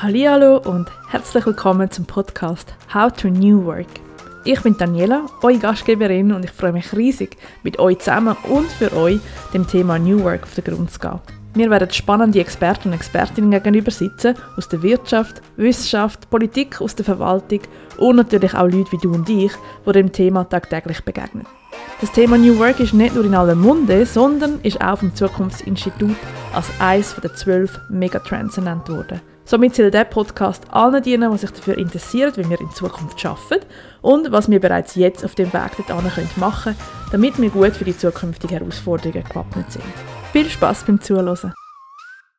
Hallo und herzlich willkommen zum Podcast How to New Work. Ich bin Daniela, eure Gastgeberin und ich freue mich riesig, mit euch zusammen und für euch dem Thema New Work auf den Grund zu gehen. Wir werden spannende Experten und Expertinnen gegenüber sitzen aus der Wirtschaft, Wissenschaft, Politik, aus der Verwaltung und natürlich auch Leute wie du und ich, die dem Thema tagtäglich begegnen. Das Thema New Work ist nicht nur in aller Munde, sondern ist auch vom Zukunftsinstitut als eines der zwölf Megatrends ernannt worden. Somit soll dieser Podcast allen dienen, die sich dafür interessieren, wie wir in Zukunft arbeiten und was wir bereits jetzt auf dem Weg dorthin machen können, damit wir gut für die zukünftigen Herausforderungen gewappnet sind. Viel Spaß beim Zuhören!